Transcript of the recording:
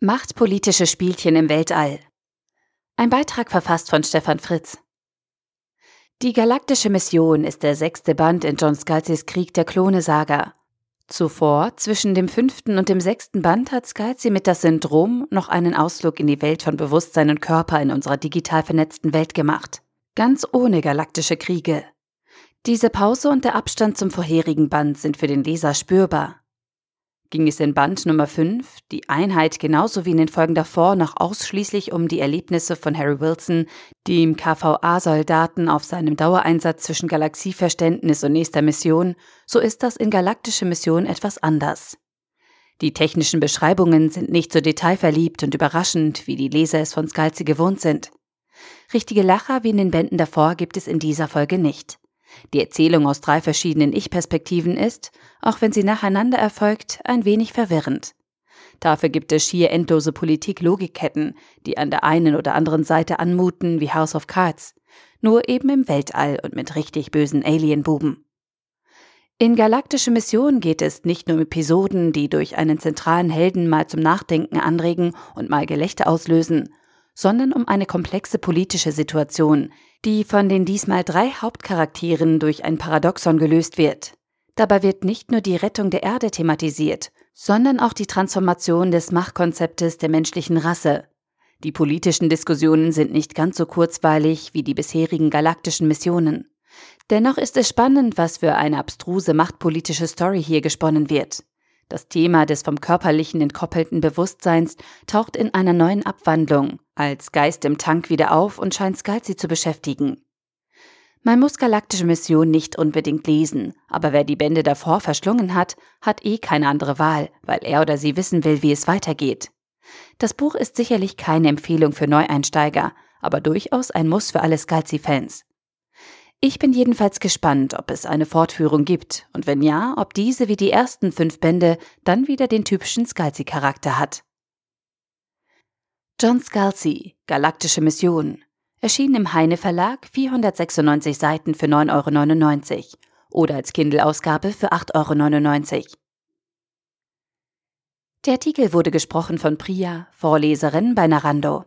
Machtpolitische Spielchen im Weltall. Ein Beitrag verfasst von Stefan Fritz. Die Galaktische Mission ist der sechste Band in John Scalzis Krieg der Klone-Saga. Zuvor, zwischen dem fünften und dem sechsten Band, hat Scalzi mit das Syndrom noch einen Ausflug in die Welt von Bewusstsein und Körper in unserer digital vernetzten Welt gemacht. Ganz ohne galaktische Kriege. Diese Pause und der Abstand zum vorherigen Band sind für den Leser spürbar ging es in Band Nummer 5, die Einheit genauso wie in den Folgen davor noch ausschließlich um die Erlebnisse von Harry Wilson, dem KVA-Soldaten auf seinem Dauereinsatz zwischen Galaxieverständnis und nächster Mission, so ist das in galaktische Mission etwas anders. Die technischen Beschreibungen sind nicht so detailverliebt und überraschend, wie die Leser es von Scalzi gewohnt sind. Richtige Lacher wie in den Bänden davor gibt es in dieser Folge nicht. Die Erzählung aus drei verschiedenen Ich-Perspektiven ist, auch wenn sie nacheinander erfolgt, ein wenig verwirrend. Dafür gibt es schier endlose Politik-Logikketten, die an der einen oder anderen Seite anmuten wie House of Cards, nur eben im Weltall und mit richtig bösen Alienbuben. In Galaktische Mission geht es nicht nur um Episoden, die durch einen zentralen Helden mal zum Nachdenken anregen und mal Gelächter auslösen, sondern um eine komplexe politische Situation, die von den diesmal drei Hauptcharakteren durch ein Paradoxon gelöst wird. Dabei wird nicht nur die Rettung der Erde thematisiert, sondern auch die Transformation des Machtkonzeptes der menschlichen Rasse. Die politischen Diskussionen sind nicht ganz so kurzweilig wie die bisherigen galaktischen Missionen. Dennoch ist es spannend, was für eine abstruse machtpolitische Story hier gesponnen wird. Das Thema des vom körperlichen entkoppelten Bewusstseins taucht in einer neuen Abwandlung als Geist im Tank wieder auf und scheint Scalzi zu beschäftigen. Man muss galaktische Mission nicht unbedingt lesen, aber wer die Bände davor verschlungen hat, hat eh keine andere Wahl, weil er oder sie wissen will, wie es weitergeht. Das Buch ist sicherlich keine Empfehlung für Neueinsteiger, aber durchaus ein Muss für alle Scalzi-Fans. Ich bin jedenfalls gespannt, ob es eine Fortführung gibt und wenn ja, ob diese wie die ersten fünf Bände dann wieder den typischen Scalzi-Charakter hat. John Scalzi, Galaktische Mission, erschien im Heine Verlag 496 Seiten für 9,99 Euro oder als Kindle-Ausgabe für 8,99 Euro. Der Artikel wurde gesprochen von Priya, Vorleserin bei Narando.